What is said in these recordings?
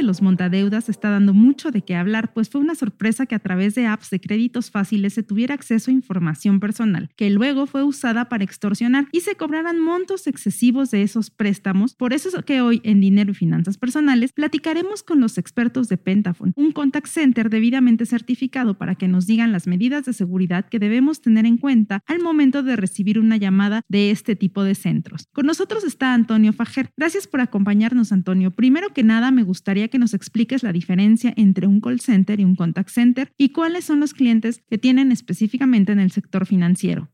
de los montadeudas está dando mucho de qué hablar, pues fue una sorpresa que a través de apps de créditos fáciles se tuviera acceso a información personal, que luego fue usada para extorsionar y se cobraran montos excesivos de esos préstamos. Por eso es que hoy en Dinero y Finanzas Personales platicaremos con los expertos de Pentaphone, un contact center debidamente certificado para que nos digan las medidas de seguridad que debemos tener en cuenta al momento de recibir una llamada de este tipo de centros. Con nosotros está Antonio Fajer. Gracias por acompañarnos, Antonio. Primero que nada, me gustaría que nos expliques la diferencia entre un call center y un contact center y cuáles son los clientes que tienen específicamente en el sector financiero.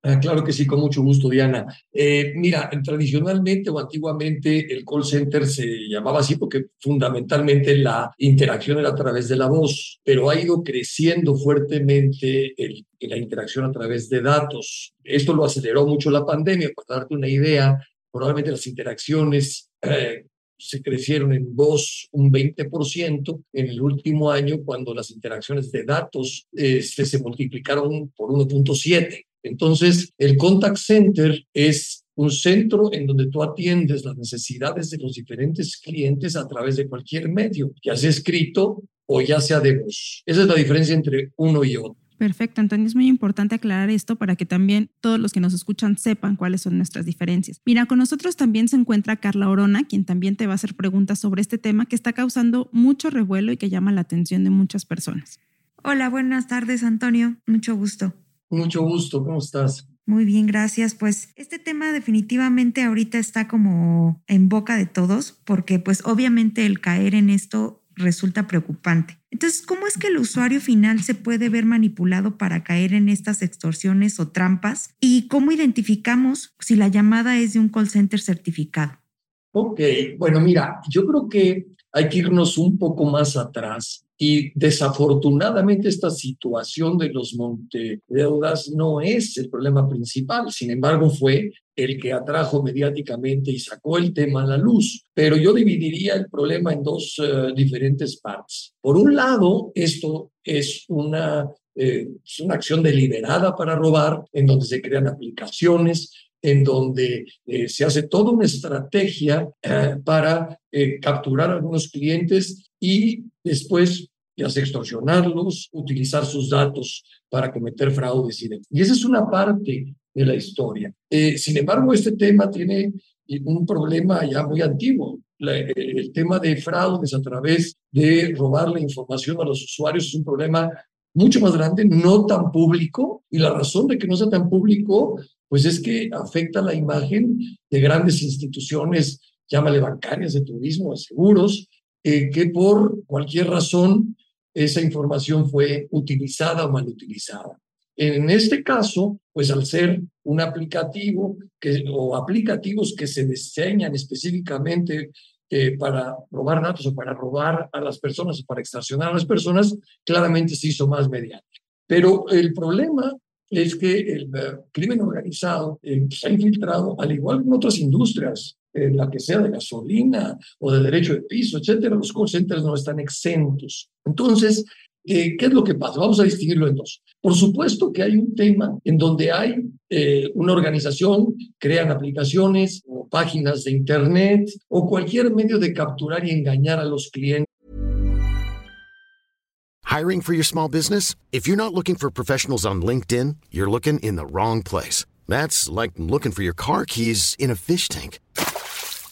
Ah, claro que sí, con mucho gusto, Diana. Eh, mira, tradicionalmente o antiguamente el call center se llamaba así porque fundamentalmente la interacción era a través de la voz, pero ha ido creciendo fuertemente el, la interacción a través de datos. Esto lo aceleró mucho la pandemia. Para darte una idea, probablemente las interacciones eh, se crecieron en voz un 20% en el último año cuando las interacciones de datos este, se multiplicaron por 1.7. Entonces, el contact center es un centro en donde tú atiendes las necesidades de los diferentes clientes a través de cualquier medio, ya sea escrito o ya sea de voz. Esa es la diferencia entre uno y otro. Perfecto, Antonio, es muy importante aclarar esto para que también todos los que nos escuchan sepan cuáles son nuestras diferencias. Mira, con nosotros también se encuentra Carla Orona, quien también te va a hacer preguntas sobre este tema que está causando mucho revuelo y que llama la atención de muchas personas. Hola, buenas tardes, Antonio. Mucho gusto. Mucho gusto, ¿cómo estás? Muy bien, gracias. Pues este tema definitivamente ahorita está como en boca de todos, porque pues obviamente el caer en esto resulta preocupante. Entonces, ¿cómo es que el usuario final se puede ver manipulado para caer en estas extorsiones o trampas? ¿Y cómo identificamos si la llamada es de un call center certificado? Ok, bueno, mira, yo creo que hay que irnos un poco más atrás y desafortunadamente esta situación de los montedeudas no es el problema principal, sin embargo fue el que atrajo mediáticamente y sacó el tema a la luz. Pero yo dividiría el problema en dos eh, diferentes partes. Por un lado, esto es una, eh, es una acción deliberada para robar, en donde se crean aplicaciones, en donde eh, se hace toda una estrategia para capturar a algunos clientes y después ya sea extorsionarlos, utilizar sus datos para cometer fraudes y demás. Y esa es una parte de la historia. Eh, sin embargo, este tema tiene un problema ya muy antiguo. el tema de fraudes a través de robar la información a los usuarios es un problema mucho más grande, no tan público, y la razón de que no sea tan público, pues es que afecta la imagen de grandes instituciones, llámale bancarias, de turismo, de seguros, eh, que por cualquier razón esa información fue utilizada o mal utilizada. En este caso, pues al ser un aplicativo que, o aplicativos que se diseñan específicamente eh, para robar datos o para robar a las personas o para extorsionar a las personas, claramente se hizo más mediático. Pero el problema es que el eh, crimen organizado eh, se ha infiltrado, al igual que en otras industrias, en la que sea de gasolina o de derecho de piso, etcétera, los call centers no están exentos. Entonces, eh, ¿qué es lo que pasa? Vamos a distinguirlo en dos. Por supuesto que hay un tema en donde hay una organización, crean aplicaciones o páginas de Internet o cualquier medio de capturar y engañar a los clientes. Hiring for your small business? If you're not looking for professionals on LinkedIn, you're looking in the wrong place. That's like looking for your car keys in a fish tank.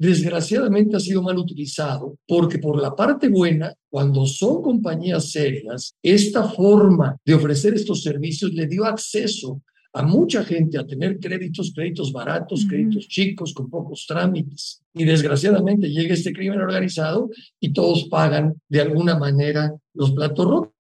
desgraciadamente ha sido mal utilizado porque por la parte buena, cuando son compañías serias, esta forma de ofrecer estos servicios le dio acceso a mucha gente a tener créditos, créditos baratos, créditos chicos, con pocos trámites. Y desgraciadamente llega este crimen organizado y todos pagan de alguna manera los platos rotos.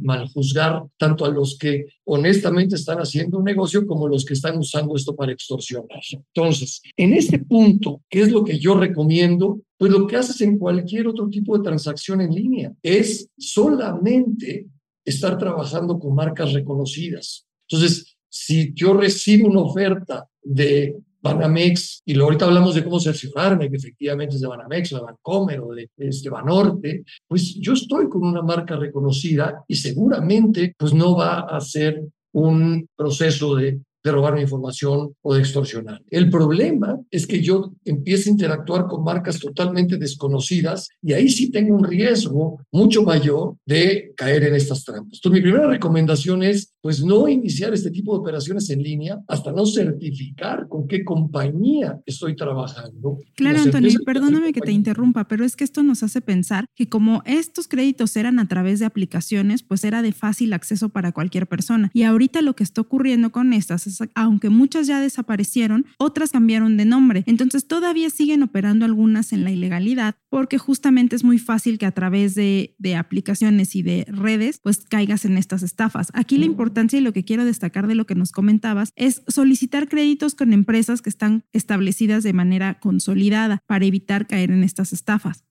Mal juzgar tanto a los que honestamente están haciendo un negocio como los que están usando esto para extorsionar. Entonces, en este punto, ¿qué es lo que yo recomiendo? Pues lo que haces en cualquier otro tipo de transacción en línea es solamente estar trabajando con marcas reconocidas. Entonces, si yo recibo una oferta de Banamex, y ahorita hablamos de cómo cerciorarme que efectivamente es de Banamex o de Bancomer o de este Banorte, pues yo estoy con una marca reconocida y seguramente pues no va a ser un proceso de de robar información o de extorsionar. El problema es que yo empiezo a interactuar con marcas totalmente desconocidas y ahí sí tengo un riesgo mucho mayor de caer en estas trampas. Entonces, mi primera recomendación es, pues, no iniciar este tipo de operaciones en línea hasta no certificar con qué compañía estoy trabajando. Claro, Antonio, perdóname que te interrumpa, pero es que esto nos hace pensar que como estos créditos eran a través de aplicaciones, pues era de fácil acceso para cualquier persona. Y ahorita lo que está ocurriendo con estas aunque muchas ya desaparecieron, otras cambiaron de nombre. Entonces todavía siguen operando algunas en la ilegalidad porque justamente es muy fácil que a través de, de aplicaciones y de redes pues caigas en estas estafas. Aquí la importancia y lo que quiero destacar de lo que nos comentabas es solicitar créditos con empresas que están establecidas de manera consolidada para evitar caer en estas estafas.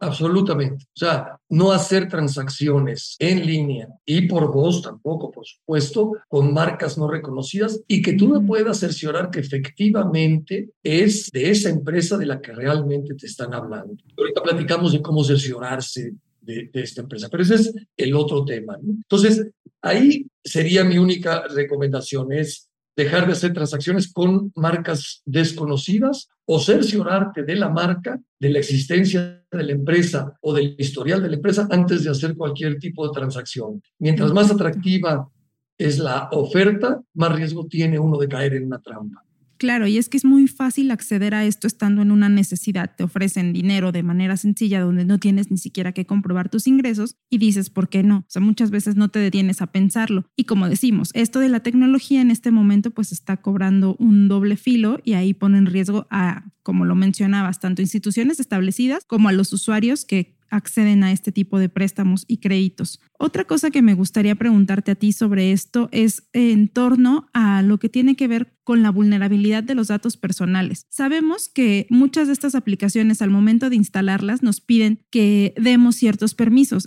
Absolutamente. O sea, no hacer transacciones en línea y por voz tampoco, por supuesto, con marcas no reconocidas y que tú no puedas cerciorar que efectivamente es de esa empresa de la que realmente te están hablando. Ahorita platicamos de cómo cerciorarse de, esta empresa, pero ese es el otro tema. Entonces, ahí sería mi única recomendación, es dejar de hacer transacciones con marcas desconocidas o cerciorarte de la marca, de la existencia de la empresa o del historial de la empresa antes de hacer cualquier tipo de transacción. Mientras más atractiva es la oferta, más riesgo tiene uno de caer en una trampa. Claro, y es que es muy fácil acceder a esto estando en una necesidad. Te ofrecen dinero de manera sencilla donde no tienes ni siquiera que comprobar tus ingresos y dices, ¿por qué no? O sea, muchas veces no te detienes a pensarlo. Y como decimos, esto de la tecnología en este momento pues está cobrando un doble filo y ahí pone en riesgo a, como lo mencionabas, tanto instituciones establecidas como a los usuarios que acceden a este tipo de préstamos y créditos. Otra cosa que me gustaría preguntarte a ti sobre esto es en torno a lo que tiene que ver con la vulnerabilidad de los datos personales. Sabemos que muchas de estas aplicaciones al momento de instalarlas nos piden que demos ciertos permisos.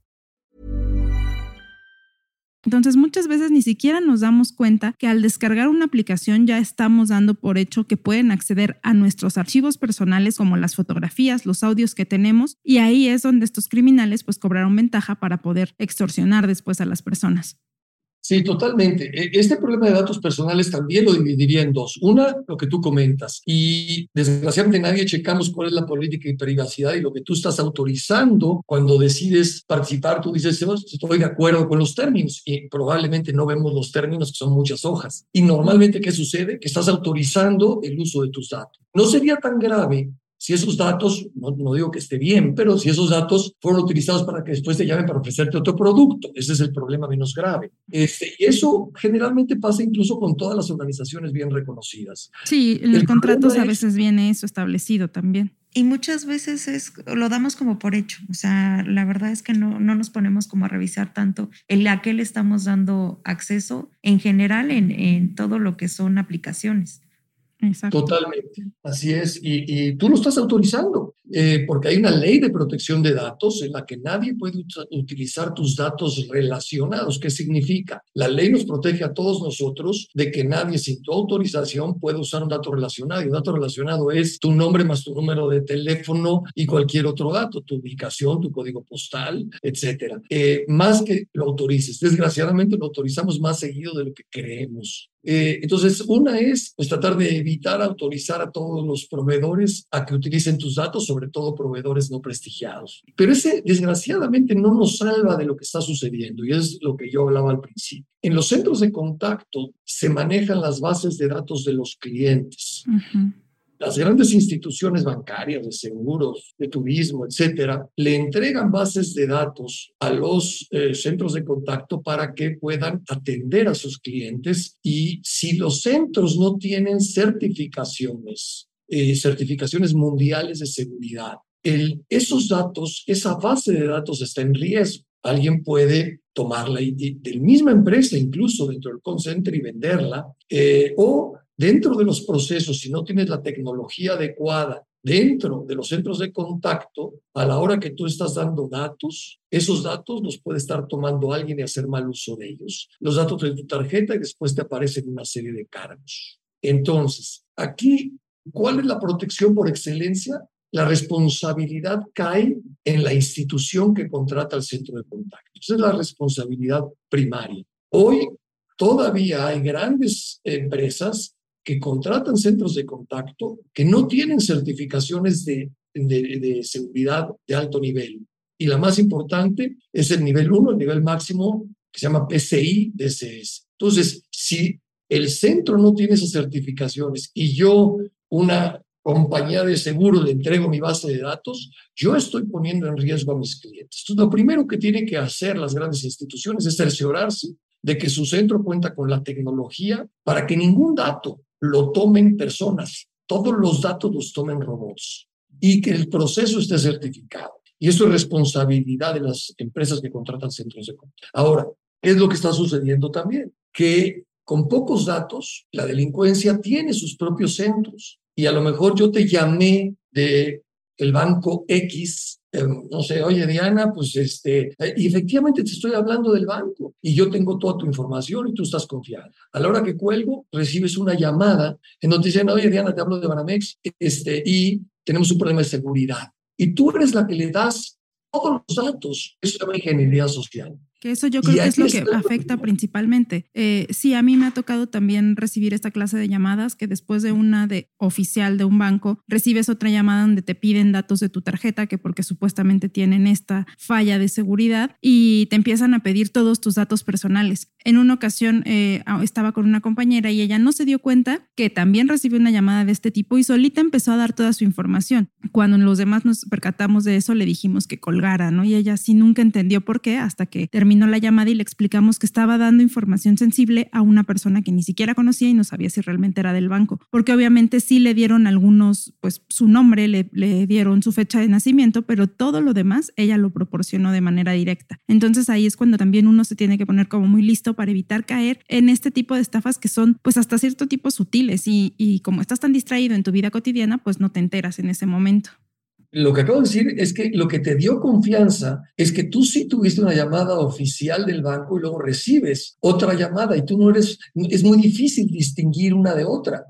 Entonces muchas veces ni siquiera nos damos cuenta que al descargar una aplicación ya estamos dando por hecho que pueden acceder a nuestros archivos personales como las fotografías, los audios que tenemos y ahí es donde estos criminales pues cobraron ventaja para poder extorsionar después a las personas. Sí, totalmente. E, este problema de datos personales también lo dividiría en dos. Una, lo que tú comentas. Y desgraciadamente nadie checamos cuál es la política de privacidad y lo que tú estás autorizando cuando decides participar. Tú dices, estoy de acuerdo con los términos y probablemente no vemos los términos que son muchas hojas. Y normalmente, ¿qué sucede? Que estás autorizando el uso de tus datos. No sería tan grave si esos datos, no, digo que esté bien, pero si esos datos fueron utilizados para que después te llamen para ofrecerte otro producto, ese es el problema menos grave. Este, y eso generalmente pasa incluso con todas las organizaciones bien reconocidas. Sí, en los contratos a veces viene eso establecido también. Y muchas veces es, lo damos como por hecho. O sea, la verdad es que no, no nos ponemos como a revisar tanto el a qué le estamos dando acceso en general en, en todo lo que son aplicaciones. Totalmente, así es. Y, tú lo estás autorizando. Eh, porque hay una ley de protección de datos en la que nadie puede utilizar tus datos relacionados. ¿Qué significa? La ley nos protege a todos nosotros de que nadie sin tu autorización puede usar un dato relacionado. Y un dato relacionado es tu nombre más tu número de teléfono y cualquier otro dato, tu ubicación, tu código postal, etcétera. Eh, más que lo autorices. Desgraciadamente lo autorizamos más seguido de lo que creemos. Eh, entonces, una es pues, tratar de evitar autorizar a todos los proveedores a que utilicen tus datos, sobre todo proveedores no prestigiados. Pero ese, desgraciadamente, no nos salva de lo que está sucediendo y es lo que yo hablaba al principio. En los centros de contacto se manejan las bases de datos de los clientes. Las grandes instituciones bancarias, de seguros, de turismo, etcétera, le entregan bases de datos a los eh, centros de contacto para que puedan atender a sus clientes. Y si los centros no tienen certificaciones, eh, certificaciones mundiales de seguridad, el, esos datos, esa base de datos está en riesgo. Alguien puede tomarla y, de la misma empresa, incluso dentro del call center y venderla, eh, o dentro de los procesos, si no tienes la tecnología adecuada dentro de los centros de contacto, a la hora que tú estás dando datos, esos datos los puede estar tomando alguien y hacer mal uso de ellos. Los datos de tu tarjeta y después te aparecen una serie de cargos. Entonces, aquí, ¿cuál es la protección por excelencia? La responsabilidad cae en la institución que contrata al centro de contacto. Esa es la responsabilidad primaria. Hoy todavía hay grandes empresas que contratan centros de contacto que no tienen certificaciones de, de, seguridad de alto nivel. Y la más importante es el nivel 1, el nivel máximo que se llama PCI DSS. Entonces, si el centro no tiene esas certificaciones y yo, una compañía de seguro, le entrego mi base de datos, yo estoy poniendo en riesgo a mis clientes. Entonces, lo primero que tienen que hacer las grandes instituciones es cerciorarse de que su centro cuenta con la tecnología para que ningún dato lo tomen personas, todos los datos los tomen robots y que el proceso esté certificado. Y eso es responsabilidad de las empresas que contratan centros de control. Ahora, ¿qué es lo que está sucediendo también? Que con pocos datos, la delincuencia tiene sus propios centros. Y a lo mejor yo te llamé de el banco X Em, no sé, oye Diana, pues este, eh, y efectivamente te estoy hablando del banco y yo tengo toda tu información y tú estás confiada. A la hora que cuelgo, recibes una llamada en donde dicen, oye Diana, te hablo de Banamex este, y tenemos un problema de seguridad. Y tú eres la que le das todos los datos. Eso se llama ingeniería social. Que eso yo creo que es lo que afecta principalmente. Eh, sí, a mí me ha tocado también recibir esta clase de llamadas que después de una de oficial de un banco recibes otra llamada donde te piden datos de tu tarjeta que porque supuestamente tienen esta falla de seguridad y te empiezan a pedir todos tus datos personales. En una ocasión eh, estaba con una compañera y ella no se dio cuenta que también recibió una llamada de este tipo y solita empezó a dar toda su información. Cuando los demás nos percatamos de eso le dijimos que colgara, ¿no? Y ella sí nunca entendió por qué hasta que terminó la llamada y le explicamos que estaba dando información sensible a una persona que ni siquiera conocía y no sabía si realmente era del banco, porque obviamente sí le dieron algunos, pues su nombre, le, dieron su fecha de nacimiento, pero todo lo demás ella lo proporcionó de manera directa. Entonces ahí es cuando también uno se tiene que poner como muy listo para evitar caer en este tipo de estafas que son pues hasta cierto tipo sutiles y como estás tan distraído en tu vida cotidiana, pues no te enteras en ese momento lo que acabo de decir es que lo que te dio confianza es que tú sí tuviste una llamada oficial del banco y luego recibes otra llamada y tú no eres, es muy difícil distinguir una de otra.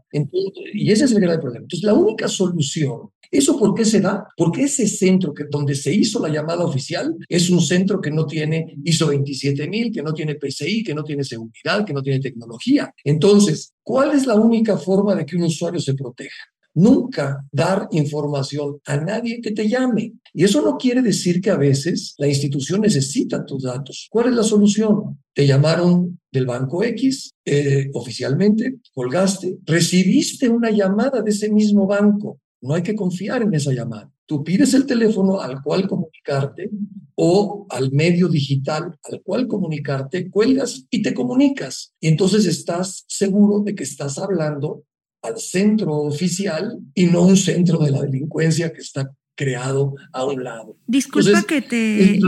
y ese es el gran problema. Entonces, la única solución, ¿eso por qué se da? Porque ese centro que, donde se hizo la llamada oficial es un centro que no tiene ISO 27000, que no tiene PCI, que no tiene seguridad, que no tiene tecnología. Entonces, ¿cuál es la única forma de que un usuario se proteja? Nunca dar información a nadie que te llame. Y eso no quiere decir que a veces la institución necesita tus datos. ¿Cuál es la solución? Te llamaron del banco X eh, oficialmente, colgaste, recibiste una llamada de ese mismo banco. No hay que confiar en esa llamada. Tú pides el teléfono al cual comunicarte o al medio digital al cual comunicarte, cuelgas y te comunicas. Y entonces estás seguro de que estás hablando al centro oficial y no un centro de la delincuencia que está creado a un lado. Disculpa que te,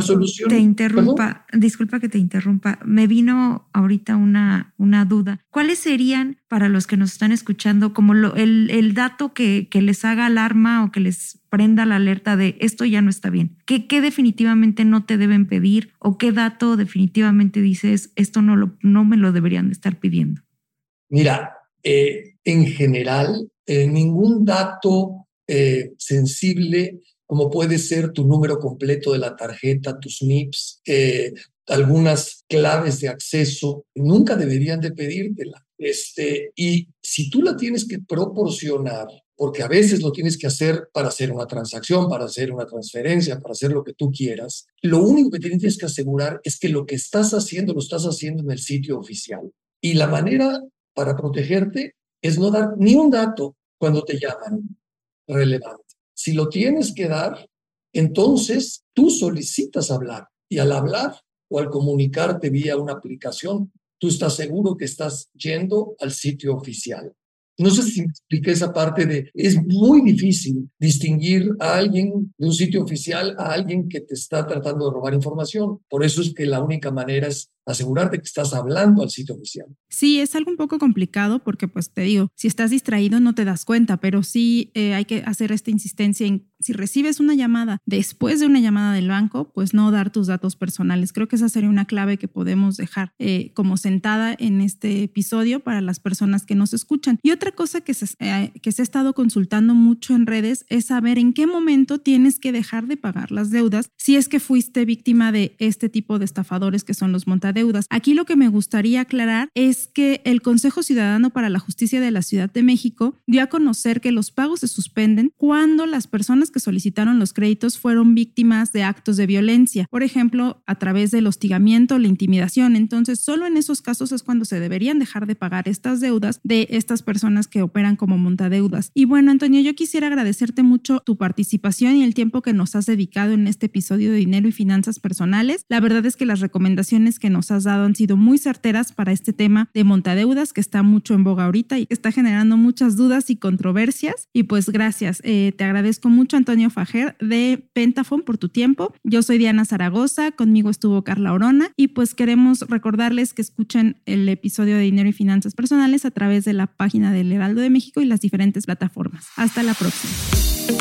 te interrumpa, disculpa que te interrumpa. Me vino ahorita una, una duda. ¿Cuáles serían para los que nos están escuchando como lo, el, el, dato que, que, les haga alarma o que les prenda la alerta de esto ya no está bien? ¿Qué, ¿Qué, definitivamente no te deben pedir o qué dato definitivamente dices esto no, lo, no me lo deberían de estar pidiendo? Mira, eh, en general, eh, ningún dato eh, sensible como puede ser tu número completo de la tarjeta, tus NIPS, algunas claves de acceso, nunca deberían de pedírtela. Este, y si tú la tienes que proporcionar, porque a veces lo tienes que hacer para hacer una transacción, para hacer una transferencia, para hacer lo que tú quieras, lo único que tienes que asegurar es que lo que estás haciendo lo estás haciendo en el sitio oficial. Y la manera para protegerte es no dar ni un dato cuando te llaman relevante. Si lo tienes que dar, entonces tú solicitas hablar y al hablar o al comunicarte vía una aplicación, tú estás seguro que estás yendo al sitio oficial. No sé si expliqué esa parte de, es muy difícil distinguir a alguien de un sitio oficial a alguien que te está tratando de robar información. Por eso es que la única manera es asegurarte que estás hablando al sitio oficial. Sí, es algo un poco complicado porque, pues te digo, si estás distraído no te das cuenta, pero sí eh, hay que hacer esta insistencia en si recibes una llamada después de una llamada del banco, pues no dar tus datos personales. Creo que esa sería una clave que podemos dejar eh, como sentada en este episodio para las personas que nos escuchan. Y otra cosa que se, eh, que se ha estado consultando mucho en redes es saber en qué momento tienes que dejar de pagar las deudas si es que fuiste víctima de este tipo de estafadores que son los montados deudas. Aquí lo que me gustaría aclarar es que el Consejo Ciudadano para la Justicia de la Ciudad de México dio a conocer que los pagos se suspenden cuando las personas que solicitaron los créditos fueron víctimas de actos de violencia, por ejemplo, a través del hostigamiento la intimidación. Entonces, solo en esos casos es cuando se deberían dejar de pagar estas deudas de estas personas que operan como montadeudas. Y bueno, Antonio, yo quisiera agradecerte mucho tu participación y el tiempo que nos has dedicado en este episodio de Dinero y Finanzas Personales. La verdad es que las recomendaciones que nos has dado han sido muy certeras para este tema de montadeudas que está mucho en boga ahorita y que está generando muchas dudas y controversias. Y pues gracias. Eh, te agradezco mucho, Antonio Fajer de Pentafon, por tu tiempo. Yo soy Diana Zaragoza, conmigo estuvo Carla Orona y pues queremos recordarles que escuchen el episodio de Dinero y Finanzas Personales a través de la página del Heraldo de México y las diferentes plataformas. Hasta la próxima.